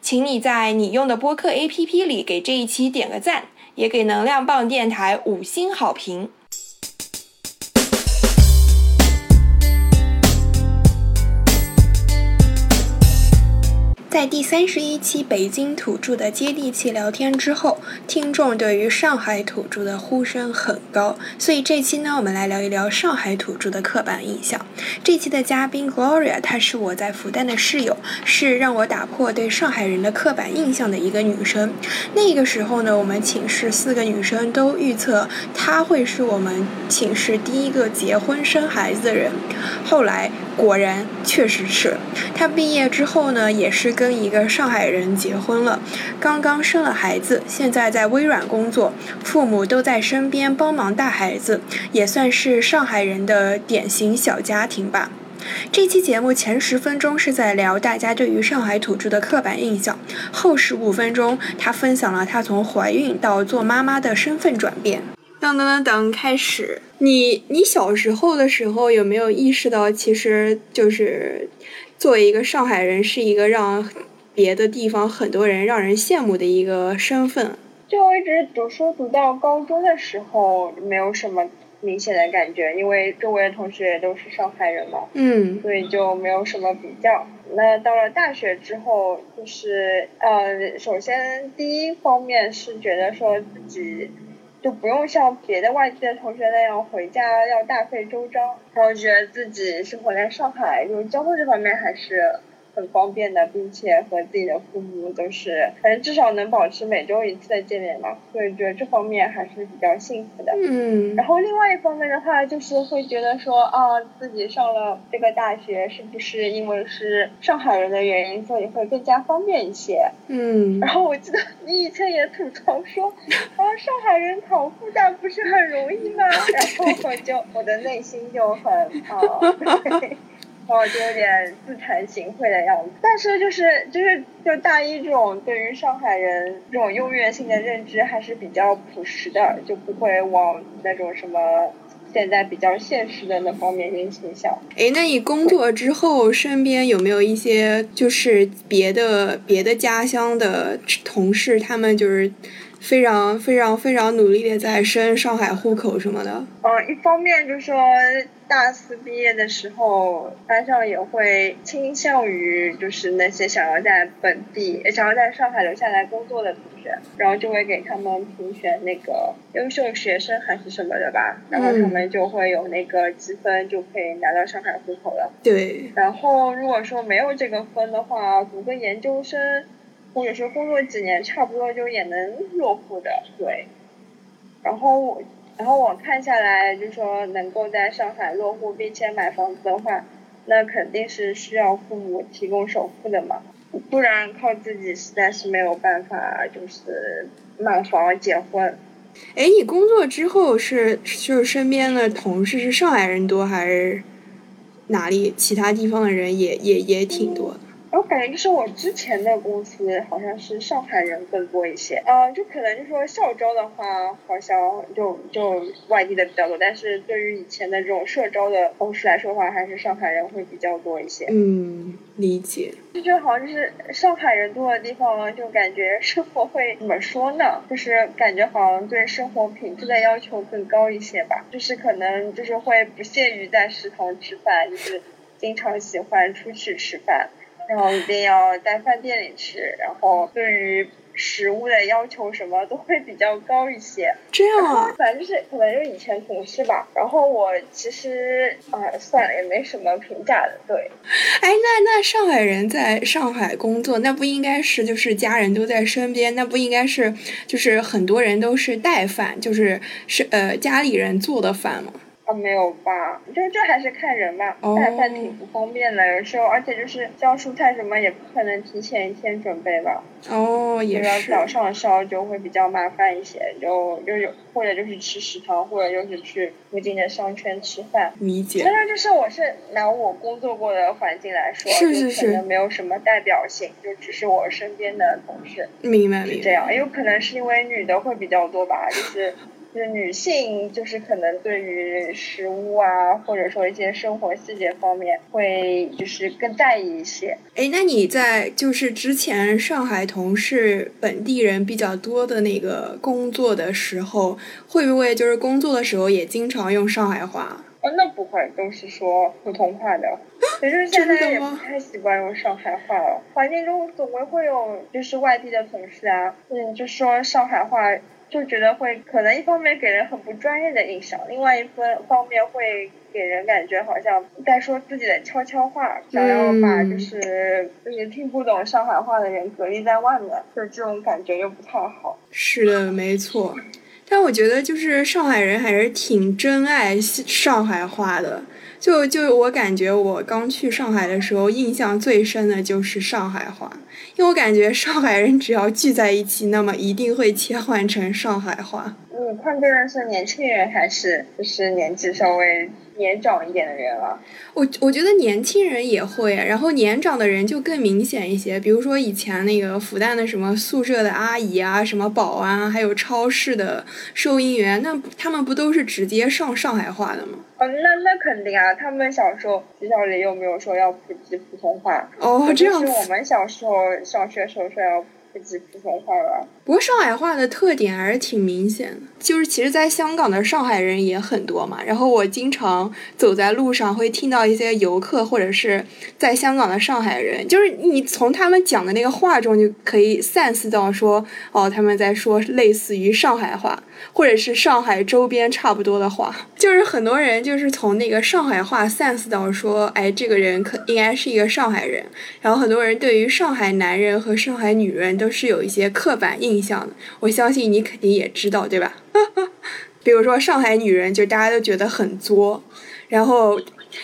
请你在你用的播客 APP 里给这一期点个赞，也给能量棒电台五星好评。在第三十一期北京土著的接地气聊天之后，听众对于上海土著的呼声很高，所以这期呢，我们来聊一聊上海土著的刻板印象。这期的嘉宾 Gloria，她是我在复旦的室友，是让我打破对上海人的刻板印象的一个女生。那个时候呢，我们寝室四个女生都预测她会是我们寝室第一个结婚生孩子的人。后来果然确实是，她毕业之后呢，也是跟跟一个上海人结婚了，刚刚生了孩子，现在在微软工作，父母都在身边帮忙带孩子，也算是上海人的典型小家庭吧。这期节目前十分钟是在聊大家对于上海土著的刻板印象，后十五分钟他分享了他从怀孕到做妈妈的身份转变。等等等等，开始。你你小时候的时候有没有意识到，其实就是？作为一个上海人，是一个让别的地方很多人让人羡慕的一个身份。就我一直读书读到高中的时候，没有什么明显的感觉，因为周围的同学也都是上海人嘛，嗯，所以就没有什么比较。那到了大学之后，就是呃，首先第一方面是觉得说自己。就不用像别的外地的同学那样回家要大费周章，然后觉得自己生活在上海，就是交通这方面还是。很方便的，并且和自己的父母都是，反正至少能保持每周一次的见面嘛，所以觉得这方面还是比较幸福的。嗯。然后另外一方面的话，就是会觉得说啊，自己上了这个大学，是不是因为是上海人的原因，所以会更加方便一些？嗯。然后我记得你以前也吐槽说，啊，上海人考复旦不是很容易吗？然后我就我的内心就很啊。然后就有点自惭形秽的样子，但是就是就是就大一这种对于上海人这种优越性的认知还是比较朴实的，就不会往那种什么现在比较现实的那方面去倾向。哎，那你工作之后身边有没有一些就是别的别的家乡的同事，他们就是非常非常非常努力的在升上海户口什么的？嗯，一方面就是说。大四毕业的时候，班上也会倾向于就是那些想要在本地、想要在上海留下来工作的同学，然后就会给他们评选那个优秀学生还是什么的吧，然后他们就会有那个积分，就可以拿到上海户口了。对。然后如果说没有这个分的话，读个研究生，或者说工作几年，差不多就也能落户的。对。然后。然后我看下来，就说能够在上海落户并且买房子的话，那肯定是需要父母提供首付的嘛，不然靠自己实在是没有办法，就是买房结婚。哎，你工作之后是就是身边的同事是上海人多还是哪里其他地方的人也也也挺多的？我感觉就是我之前的公司好像是上海人更多一些，呃，就可能就说校招的话，好像就就外地的比较多，但是对于以前的这种社招的同事来说的话，还是上海人会比较多一些。嗯，理解。就觉得好像就是上海人多的地方，就感觉生活会怎么说呢？就是感觉好像对生活品质的要求更高一些吧，就是可能就是会不屑于在食堂吃饭，就是经常喜欢出去吃饭。然后一定要在饭店里吃，然后对于食物的要求什么都会比较高一些。这样啊？反正就是可能就以前同事吧。然后我其实啊，算了，也没什么评价的。对。哎，那那上海人在上海工作，那不应该是就是家人都在身边，那不应该是就是很多人都是带饭，就是是呃家里人做的饭吗？啊，没有吧？就这还是看人吧，带饭挺不方便的，有时候，而且就是烧蔬菜什么也不可能提前一天准备吧。哦，也是。早上烧就会比较麻烦一些，就就有或者就是吃食堂，或者就是去附近的商圈吃饭。理解。当然，就是我是拿我工作过的环境来说，是是是，可能没有什么代表性，就只是我身边的同事。明白明白。这样，有可能是因为女的会比较多吧，就是。就是女性，就是可能对于食物啊，或者说一些生活细节方面，会就是更在意一些。哎，那你在就是之前上海同事本地人比较多的那个工作的时候，会不会就是工作的时候也经常用上海话？哦，那不会，都是说普通话的。其实现在也不太习惯用上海话了，环境中总归会有就是外地的同事啊，嗯，就说上海话。就觉得会可能一方面给人很不专业的印象，另外一分方面会给人感觉好像在说自己的悄悄话，想要把就是就是听不懂上海话的人隔离在外面，就这种感觉又不太好。是的，没错。但我觉得就是上海人还是挺珍爱上海话的。就就我感觉，我刚去上海的时候，印象最深的就是上海话，因为我感觉上海人只要聚在一起，那么一定会切换成上海话。你看对的是年轻人还是就是年纪稍微？年长一点的人了，我我觉得年轻人也会，然后年长的人就更明显一些。比如说以前那个复旦的什么宿舍的阿姨啊，什么保安，还有超市的收银员，那他们不都是直接上上海话的吗？哦，那那肯定啊，他们小时候学校里又没有说要普及普通话。哦，这样。是我们小时候上学时候说要。普及普通话。不过上海话的特点还是挺明显的，就是其实，在香港的上海人也很多嘛。然后我经常走在路上，会听到一些游客或者是在香港的上海人，就是你从他们讲的那个话中就可以 sense 到说，哦，他们在说类似于上海话，或者是上海周边差不多的话。就是很多人就是从那个上海话 sense 到说，哎，这个人可应该是一个上海人。然后很多人对于上海男人和上海女人都是有一些刻板印象的。我相信你肯定也知道，对吧？比如说上海女人，就大家都觉得很作，然后。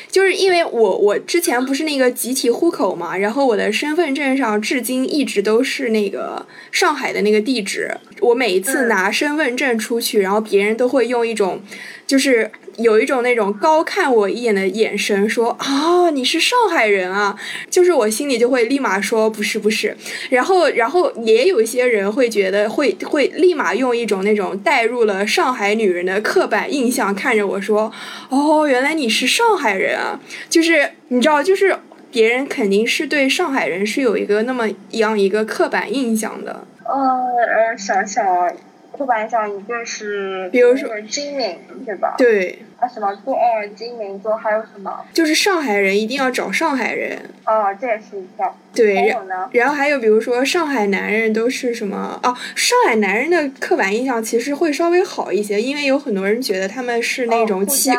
就是因为我我之前不是那个集体户口嘛，然后我的身份证上至今一直都是那个上海的那个地址。我每一次拿身份证出去，然后别人都会用一种，就是有一种那种高看我一眼的眼神，说啊你是上海人啊，就是我心里就会立马说不是不是。然后然后也有一些人会觉得会会立马用一种那种带入了上海女人的刻板印象看着我说，哦原来你是上海。人啊，就是你知道，就是别人肯定是对上海人是有一个那么样一个刻板印象的。呃，想想，刻板印象一个是，比如说精明，对吧？对。啊，什么做二金明做还有什么？就是上海人一定要找上海人。哦，这也是一个。对，还有呢。然后还有比如说上海男人都是什么？哦，上海男人的刻板印象其实会稍微好一些，因为有很多人觉得他们是那种妻，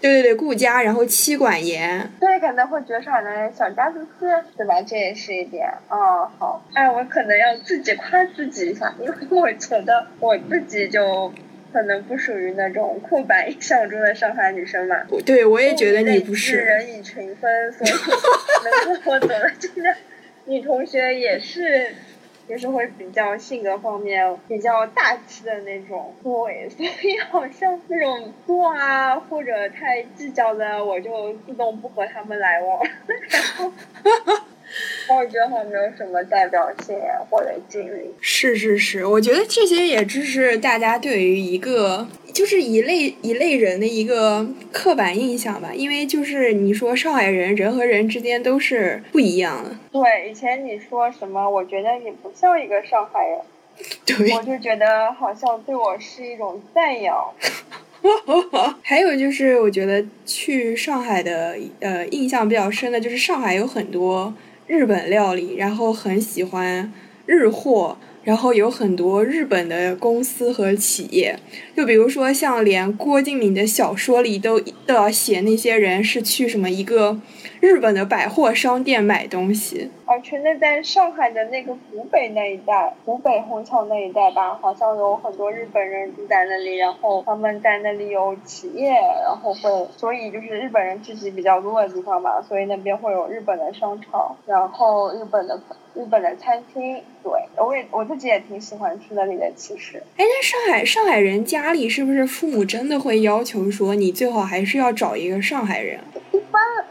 对对对，顾家，然后妻管严。对，可能会觉得上海男人小家子气，对吧？这也是一点。哦，好。哎，我可能要自己夸自己一下，因为我觉得我自己就。可能不属于那种刻板印象中的上海女生嘛？对，我也觉得你不是。人以群分，所以能跟我走的这个女同学也是，也是会比较性格方面比较大气的那种。对，所以好像那种作啊或者太计较的，我就自动不和他们来往。然后。我觉得好像没有什么代表性或者经历。是是是，我觉得这些也只是大家对于一个就是一类一类人的一个刻板印象吧。因为就是你说上海人，人和人之间都是不一样的。对，以前你说什么，我觉得你不像一个上海人，对，我就觉得好像对我是一种赞扬。还有就是，我觉得去上海的呃印象比较深的就是上海有很多。日本料理，然后很喜欢日货，然后有很多日本的公司和企业，就比如说像连郭敬明的小说里都都要写那些人是去什么一个日本的百货商店买东西。而且那在上海的那个湖北那一带，湖北虹桥那一带吧，好像有很多日本人住在那里，然后他们在那里有企业，然后会，所以就是日本人聚集比较多的地方嘛，所以那边会有日本的商场，然后日本的日本的餐厅，对我也我自己也挺喜欢去那里的，其实。哎，那上海上海人家里是不是父母真的会要求说你最好还是要找一个上海人？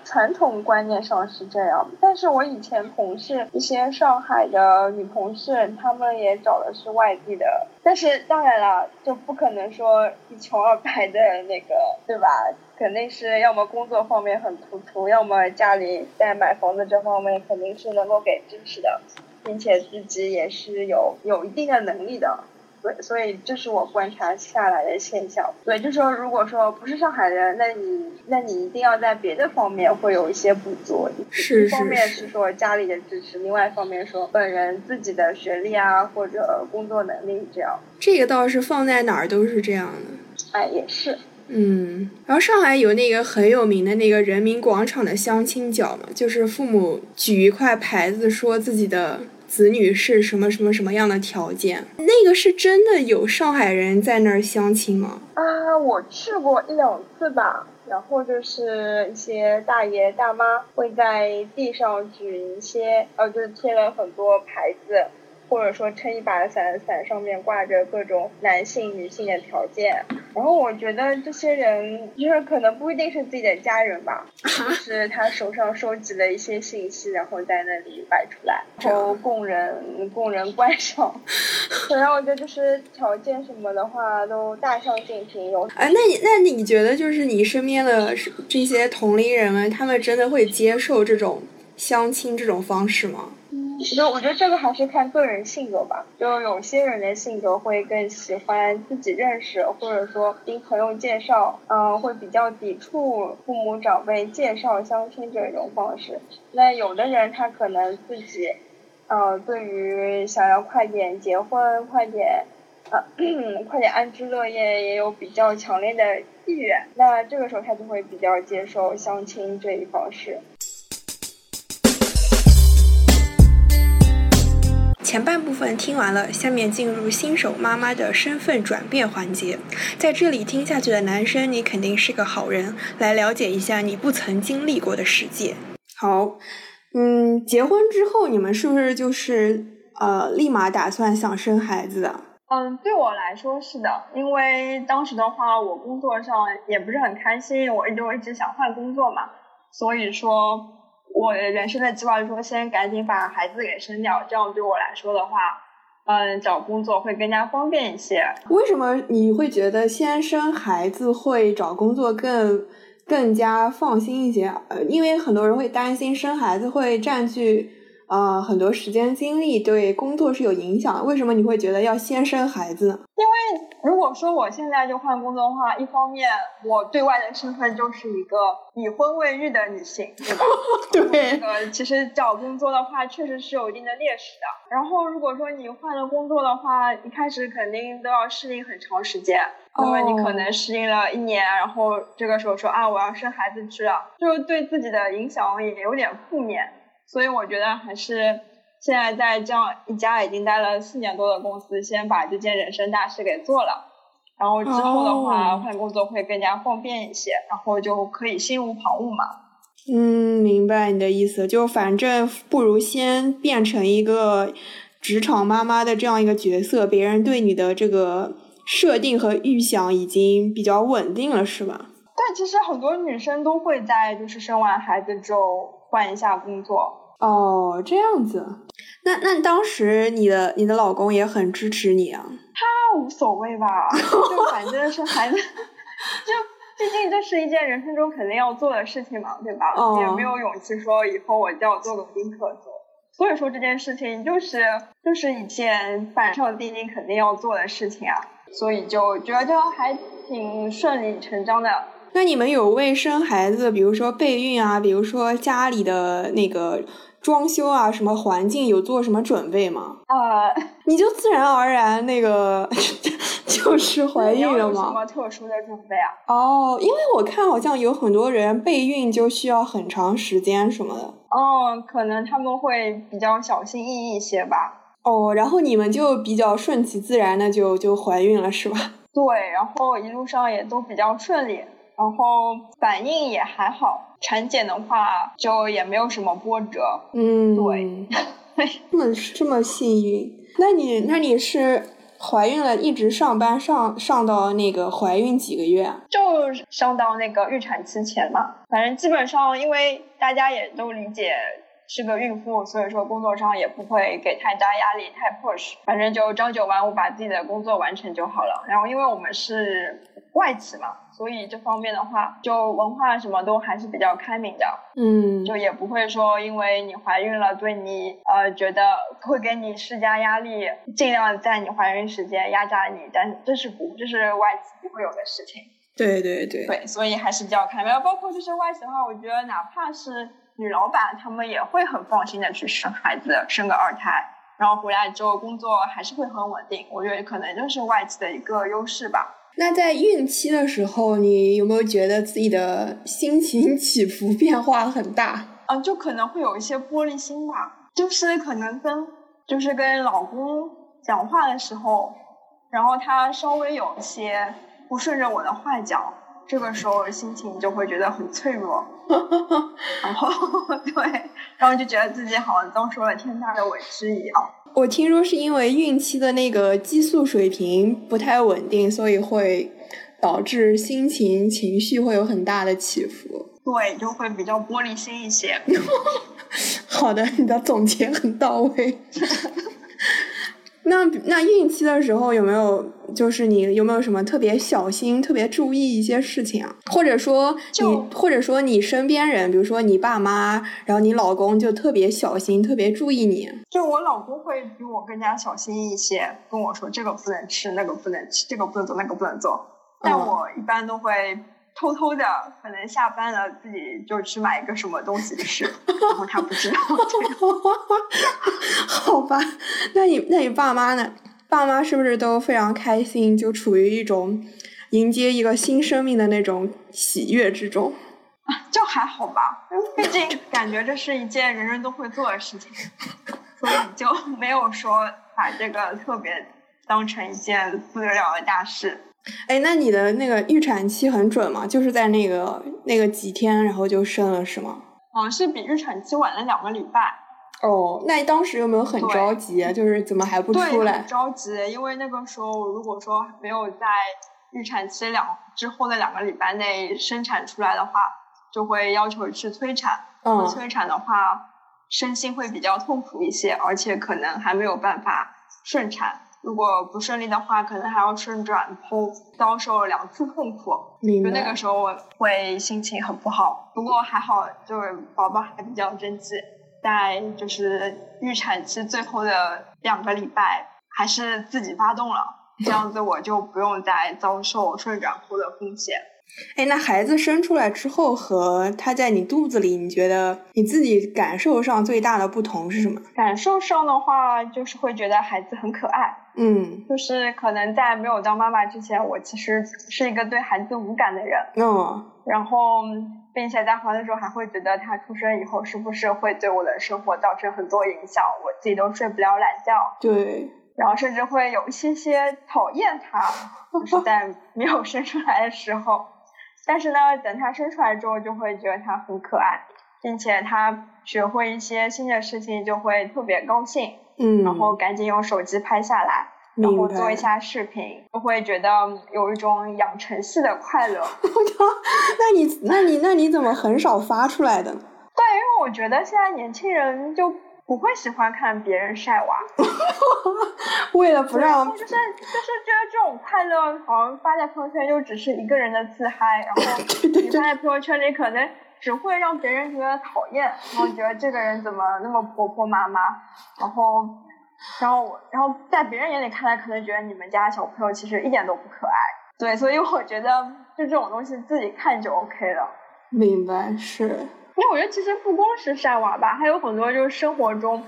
传统观念上是这样，但是我以前同事一些上海的女同事，她们也找的是外地的，但是当然了，就不可能说一穷二白的那个，对吧？肯定是要么工作方面很突出，要么家里在买房子这方面肯定是能够给支持的，并且自己也是有有一定的能力的。对，所以这是我观察下来的现象。对，就说如果说不是上海人，那你那你一定要在别的方面会有一些补足。是一方面是说家里的支持，另外一方面说本人自己的学历啊或者工作能力这样。这个倒是放在哪儿都是这样的。哎，也是。嗯，然后上海有那个很有名的那个人民广场的相亲角嘛，就是父母举一块牌子说自己的。子女是什么什么什么样的条件？那个是真的有上海人在那儿相亲吗？啊，我去过一两次吧。然后就是一些大爷大妈会在地上举一些，呃，就是贴了很多牌子。或者说撑一把伞，伞上面挂着各种男性、女性的条件。然后我觉得这些人就是可能不一定是自己的家人吧，就是他手上收集了一些信息，然后在那里摆出来，然后供人供人观赏。然后我觉得就是条件什么的话都大相径庭。有哎，那你那你觉得就是你身边的这些同龄人们，他们真的会接受这种相亲这种方式吗？其实，我觉得这个还是看个人性格吧。就有些人的性格会更喜欢自己认识，或者说听朋友介绍，嗯，会比较抵触父母长辈介绍相亲这种方式。那有的人他可能自己，呃，对于想要快点结婚、快点，呃，快点安居乐业，也有比较强烈的意愿。那这个时候他就会比较接受相亲这一方式。前半部分听完了，下面进入新手妈妈的身份转变环节。在这里听下去的男生，你肯定是个好人。来了解一下你不曾经历过的世界。好，嗯，结婚之后你们是不是就是呃立马打算想生孩子的？嗯，对我来说是的，因为当时的话我工作上也不是很开心，我就一直想换工作嘛，所以说。我人生的计划就是说，先赶紧把孩子给生掉，这样对我来说的话，嗯，找工作会更加方便一些。为什么你会觉得先生孩子会找工作更更加放心一些？呃，因为很多人会担心生孩子会占据。呃，很多时间精力对工作是有影响的。为什么你会觉得要先生孩子呢？因为如果说我现在就换工作的话，一方面我对外的身份就是一个已婚未育的女性，对吧？对。那个其实找工作的话，确实是有一定的劣势的。然后如果说你换了工作的话，一开始肯定都要适应很长时间。那么你可能适应了一年，然后这个时候说啊，我要生孩子去了，就对自己的影响也有点负面。所以我觉得还是现在在这样一家已经待了四年多的公司，先把这件人生大事给做了，然后之后的话换工作会更加方便一些，然后就可以心无旁骛嘛。嗯，明白你的意思，就反正不如先变成一个职场妈妈的这样一个角色，别人对你的这个设定和预想已经比较稳定了，是吧？但其实很多女生都会在就是生完孩子之后。换一下工作哦，这样子，那那当时你的你的老公也很支持你啊？他无所谓吧，就反正是孩子，就毕竟这是一件人生中肯定要做的事情嘛，对吧？也没有勇气说以后我就要做个丁克做，所以说这件事情就是就是一件板上钉钉肯定要做的事情啊，所以就觉得还挺顺理成章的。那你们有为生孩子，比如说备孕啊，比如说家里的那个装修啊，什么环境有做什么准备吗？呃，你就自然而然那个 就是怀孕了有什吗？么特殊的准备啊？哦，因为我看好像有很多人备孕就需要很长时间什么的。哦，可能他们会比较小心翼翼一些吧。哦，然后你们就比较顺其自然的就就怀孕了是吧？对，然后一路上也都比较顺利，然后反应也还好。产检的话就也没有什么波折。嗯，对，这么这么幸运，那你那你是怀孕了，一直上班上上到那个怀孕几个月啊？就上到那个预产期前嘛，反正基本上因为大家也都理解是个孕妇，所以说工作上也不会给太大压力，太 push，反正就朝九晚五把自己的工作完成就好了。然后因为我们是外企嘛，所以这方面的话，就文化什么都还是比较开明的，嗯，就也不会说因为你怀孕了对你呃觉得会给你施加压力，尽量在你怀孕时间压榨你，但这是不这是外企不会有的事情。对对对，对，所以还是比较开明。包括就是外企的话，我觉得哪怕是女老板，她们也会很放心的去生孩子，生个二胎，然后回来之后工作还是会很稳定。我觉得可能就是外企的一个优势吧。那在孕期的时候，你有没有觉得自己的心情 起伏变化很大？嗯，就可能会有一些玻璃心吧，就是可能跟就是跟老公讲话的时候，然后他稍微有一些不顺着我的话讲，这个时候心情就会觉得很脆弱，然 后对，然后就觉得自己好像遭受了天大的委屈一样。我听说是因为孕期的那个激素水平不太稳定，所以会导致心情情绪会有很大的起伏。对，就会比较玻璃心一些。好的，你的总结很到位。那那孕期的时候有没有，就是你有没有什么特别小心、特别注意一些事情啊？或者说就你，或者说你身边人，比如说你爸妈，然后你老公就特别小心、特别注意你。就我老公会比我更加小心一些，跟我说这个不能吃，那个不能吃，这个不能做，那个不能做。但嗯我一般都会偷偷的，可能下班了自己就去买一个什么东西吃，然后他不知道。好吧，那你那你爸妈呢？爸妈是不是都非常开心，就处于一种迎接一个新生命的那种喜悦之中？就还好吧，毕竟感觉这是一件人人都会做的事情，所以就没有说把这个特别当成一件不得了的大事。哎，那你的那个预产期很准吗？就是在那个那个几天，然后就生了是吗？哦，是比预产期晚了两个礼拜。哦，那你当时有没有很着急啊？就是怎么还不，出来很？着急，因为那个时候如果说没有在预产期两之后的两个礼拜内生产出来的话，就会要求去催产。嗯催产的话，身心会比较痛苦一些，而且可能还没有办法顺产。如果不顺利的话，可能还要顺转剖，遭受两次痛苦。就那个时候我会心情很不好，不过还好，就是宝宝还比较争气，在就是预产期最后的两个礼拜，还是自己发动了，这样子我就不用再遭受顺转剖的风险。哎，那孩子生出来之后和他在你肚子里，你觉得你自己感受上最大的不同是什么？感受上的话，就是会觉得孩子很可爱，嗯就是可能在没有当妈妈之前，我其实是一个对孩子无感的人，嗯然后并且在怀的时候还会觉得他出生以后是不是会对我的生活造成很多影响，我自己都睡不了懒觉。对，然后甚至会有一些些讨厌他，就是在没有生出来的时候。但是呢，等他生出来之后，就会觉得他很可爱，并且他学会一些新的事情就会特别高兴，嗯，然后赶紧用手机拍下来，然后做一下视频，就会觉得有一种养成系的快乐。那你那你那你怎么很少发出来的？对，因为我觉得现在年轻人就不会喜欢看别人晒娃，为了不让就是就是觉得这种快乐好像发在朋友圈就只是一个人的自嗨，然后 你发在朋友圈里可能只会让别人觉得讨厌，然后觉得这个人怎么那么婆婆妈妈，然后然后我然后在别人眼里看来可能觉得你们家小朋友其实一点都不可爱，对，所以我觉得就这种东西自己看就 OK 了。明白，是。因为我觉得其实不光是晒娃吧，还有很多就是生活中，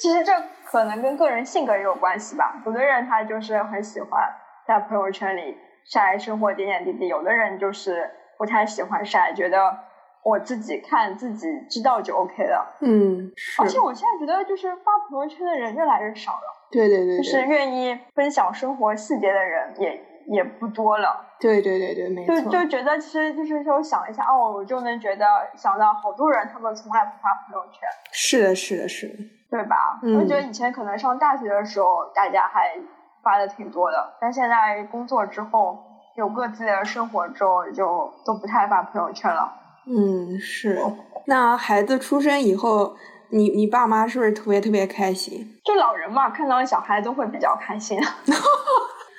其实这可能跟个人性格也有关系吧。有的人他就是很喜欢在朋友圈里晒生活点点滴滴，有的人就是不太喜欢晒，觉得我自己看自己知道就 OK 了。嗯，而且我现在觉得就是发朋友圈的人越来越少了。对对对，就是愿意分享生活细节的人也。也不多了，对对对对，没错。就就觉得其实就是说想一下哦，我就能觉得想到好多人，他们从来不发朋友圈。是的，是的，是的，对吧？我觉得以前可能上大学的时候，大家还发的挺多的，但现在工作之后，有各自的生活之后，就都不太发朋友圈了。嗯，是。那孩子出生以后，你你爸妈是不是特别特别开心？就老人嘛，看到小孩都会比较开心。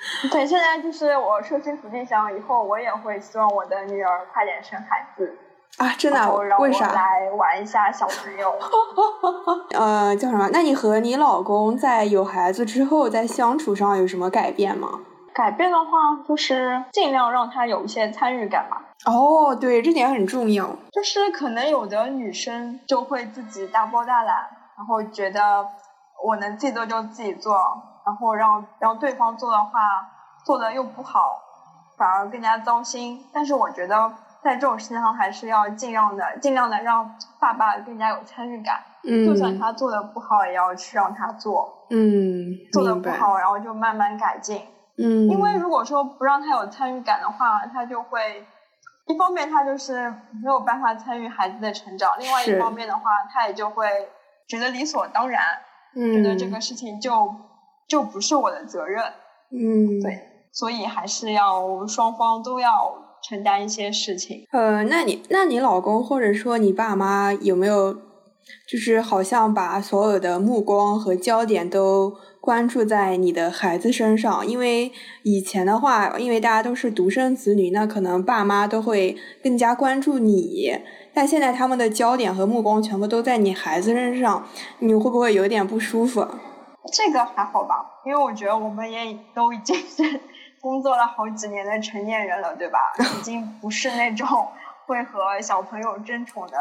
对，现在就是我设身处地想，以后我也会希望我的女儿快点生孩子啊！真的？为啥？来玩一下小朋友。呃，叫什么？那你和你老公在有孩子之后，在相处上有什么改变吗？改变的话，就是尽量让他有一些参与感吧。哦，对，这点很重要。就是可能有的女生就会自己大包大揽，然后觉得我能自己做就自己做。然后让让对方做的话，做的又不好，反而更加糟心。但是我觉得在这种事情上，还是要尽量的、尽量的让爸爸更加有参与感。嗯。就算他做的不好，也要去让他做。嗯。做的不好，然后就慢慢改进。嗯。因为如果说不让他有参与感的话，他就会一方面他就是没有办法参与孩子的成长，另外一方面的话，他也就会觉得理所当然，觉得这个事情就。就不是我的责任，嗯，对，所以还是要双方都要承担一些事情。呃，那你那你老公或者说你爸妈有没有，就是好像把所有的目光和焦点都关注在你的孩子身上？因为以前的话，因为大家都是独生子女，那可能爸妈都会更加关注你，但现在他们的焦点和目光全部都在你孩子身上，你会不会有点不舒服？这个还好吧，因为我觉得我们也都已经是工作了好几年的成年人了，对吧？已经不是那种会和小朋友争宠的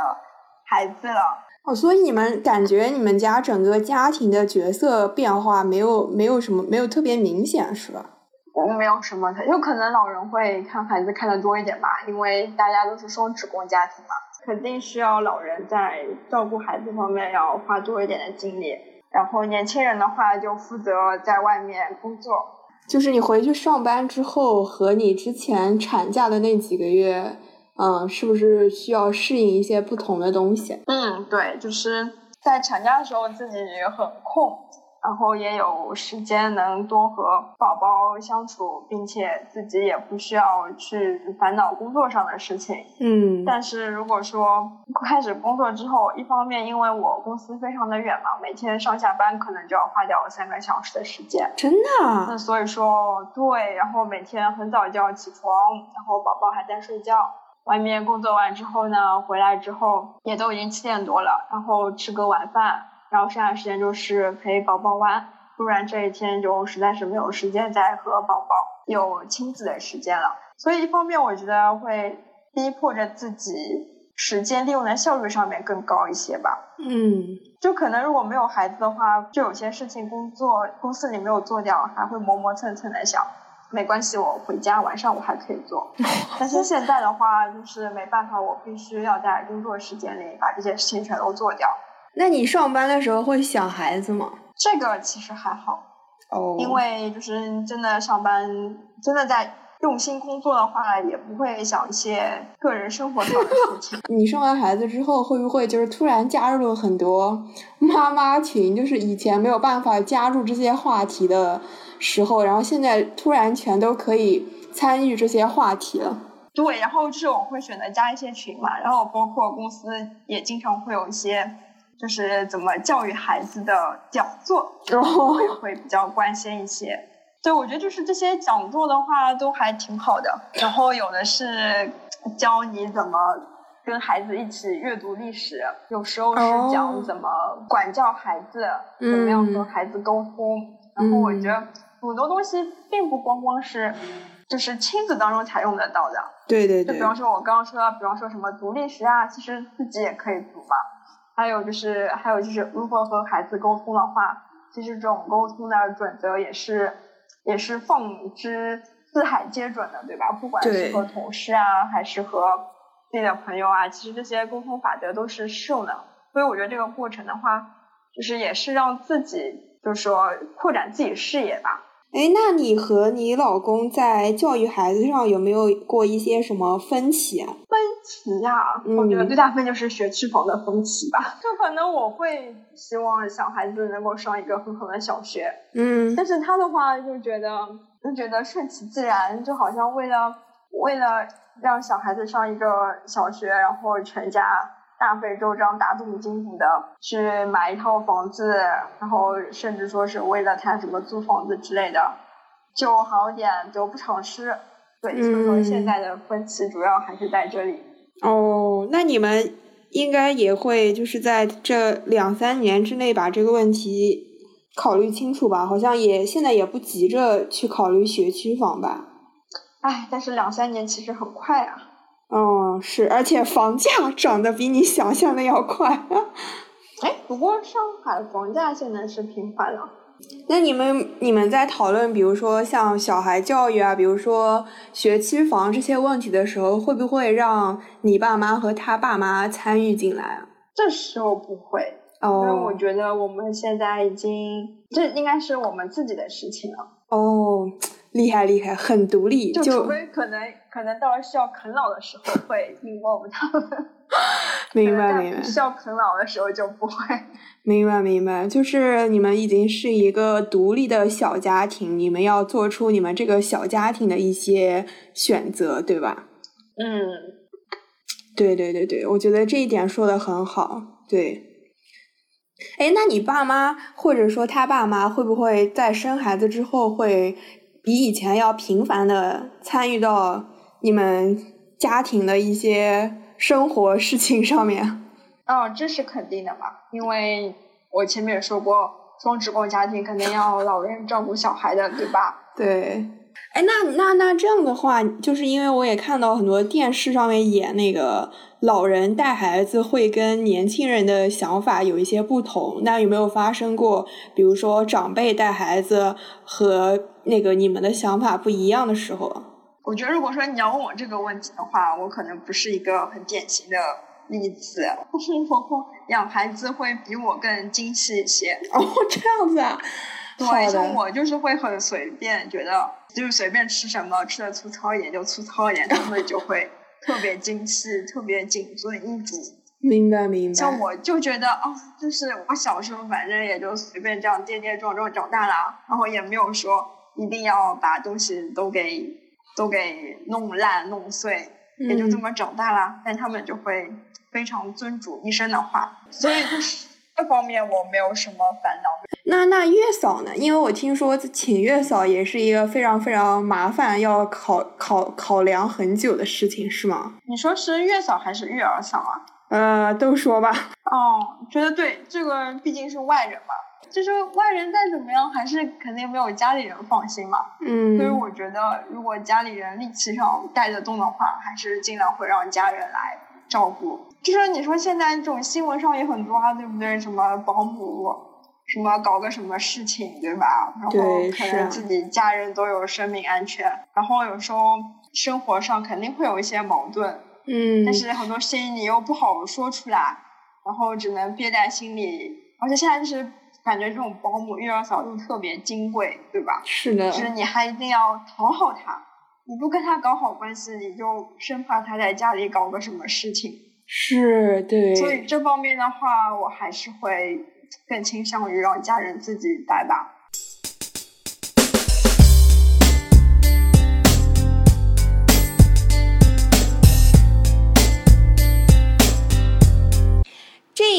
孩子了。哦，所以你们感觉你们家整个家庭的角色变化没有没有什么没有特别明显，是吧？我没有什么，有可能老人会看孩子看的多一点吧，因为大家都是双职工家庭嘛，肯定需要老人在照顾孩子方面要花多一点的精力。然后年轻人的话就负责在外面工作，就是你回去上班之后和你之前产假的那几个月，嗯，是不是需要适应一些不同的东西？嗯，对，就是在产假的时候自己很空。然后也有时间能多和宝宝相处，并且自己也不需要去烦恼工作上的事情。嗯。但是如果说开始工作之后，一方面因为我公司非常的远嘛，每天上下班可能就要花掉三个小时的时间。真的？那所以说，对，然后每天很早就要起床，然后宝宝还在睡觉。外面工作完之后呢，回来之后也都已经七点多了，然后吃个晚饭。然后剩下的时间就是陪宝宝玩，不然这一天就实在是没有时间再和宝宝有亲子的时间了。所以一方面我觉得会逼迫着自己时间利用的效率上面更高一些吧。嗯，就可能如果没有孩子的话，就有些事情工作公司里没有做掉，还会磨磨蹭蹭的想，没关系，我回家晚上我还可以做。但是现在的话就是没办法，我必须要在工作时间里把这些事情全都做掉。那你上班的时候会想孩子吗？这个其实还好，哦，因为就是真的上班，真的在用心工作的话，也不会想一些个人生活上的事情。你生完孩子之后，会不会就是突然加入了很多妈妈群？就是以前没有办法加入这些话题的时候，然后现在突然全都可以参与这些话题了。对，然后就是我会选择加一些群嘛，然后包括公司也经常会有一些。就是怎么教育孩子的讲座，我也会比较关心一些。对，我觉得就是这些讲座的话都还挺好的。然后有的是教你怎么跟孩子一起阅读历史，有时候是讲怎么管教孩子，怎么样和孩子沟通。然后我觉得很多东西并不光光是就是亲子当中才用得到的。对对对。就比方说，我刚刚说到，比方说什么读历史啊，其实自己也可以读嘛。还有就是，还有就是，如何和孩子沟通的话，其实这种沟通的准则也是，也是放之四海皆准的，对吧？不管是和同事啊，还是和自己的朋友啊，其实这些沟通法则都是适用的。所以我觉得这个过程的话，就是也是让自己，就是说扩展自己视野吧。哎，那你和你老公在教育孩子上有没有过一些什么分歧啊？分歧呀，我觉得最大分就是学区房的分歧吧。就可能我会希望小孩子能够上一个很好的小学，嗯，但是他的话就觉得就觉得顺其自然，就好像为了为了让小孩子上一个小学，然后全家大费周章、大动筋骨的去买一套房子，然后甚至说是为了他什么租房子之类的，就好点得不偿失。对，所以说现在的分歧主要还是在这里。哦，那你们应该也会就是在这两三年之内把这个问题考虑清楚吧？好像也现在也不急着去考虑学区房吧？哎，但是两三年其实很快啊。哦，是，而且房价涨得比你想象的要快。哎，不过上海房价现在是平缓了。那你们你们在讨论，比如说像小孩教育啊，比如说学区房这些问题的时候，会不会让你爸妈和他爸妈参与进来啊？这时候不会，因为我觉得我们现在已经，这应该是我们自己的事情了。哦。厉害厉害，很独立，就除非可能可能到了需要啃老的时候会应我他们。明白明白。需要啃老的时候就不会。明白明白，就是你们已经是一个独立的小家庭，你们要做出你们这个小家庭的一些选择，对吧？嗯，对对对对，我觉得这一点说的很好。对。哎，那你爸妈或者说他爸妈会不会在生孩子之后会？比以前要频繁的参与到你们家庭的一些生活事情上面。哦，这是肯定的嘛，因为我前面也说过，双职工家庭肯定要老人照顾小孩的，对吧？对。哎，那那那这样的话，就是因为我也看到很多电视上面演那个老人带孩子会跟年轻人的想法有一些不同。那有没有发生过，比如说长辈带孩子和那个你们的想法不一样的时候？我觉得，如果说你要问我这个问题的话，我可能不是一个很典型的例子。养孩子会比我更精细一些。哦，这样子啊。对，像我就是会很随便，觉得就是随便吃什么，吃的粗糙一点就粗糙一点，他们就会特别精细，特别谨遵医嘱。明白明白。像我就觉得哦，就是我小时候反正也就随便这样跌跌撞撞长大了，然后也没有说一定要把东西都给都给弄烂弄碎，也就这么长大了。但他们就会非常遵嘱医生的话，所以就是这方面我没有什么烦恼。那那月嫂呢？因为我听说请月嫂也是一个非常非常麻烦，要考考考量很久的事情，是吗？你说是月嫂还是育儿嫂啊？呃，都说吧。哦，觉得对，这个毕竟是外人嘛，就是外人再怎么样，还是肯定没有家里人放心嘛。嗯。所以我觉得，如果家里人力气上带得动的话，还是尽量会让家人来照顾。就是你说现在这种新闻上也很多啊，对不对？什么保姆。什么搞个什么事情，对吧？然后可能自己家人都有生命安全，然后有时候生活上肯定会有一些矛盾，嗯，但是很多事情你又不好说出来，然后只能憋在心里。而且现在就是感觉这种保姆育儿嫂又特别金贵，对吧？是的，就是你还一定要讨好他，你不跟他搞好关系，你就生怕他在家里搞个什么事情。是，对。所以这方面的话，我还是会。更倾向于让家人自己带吧。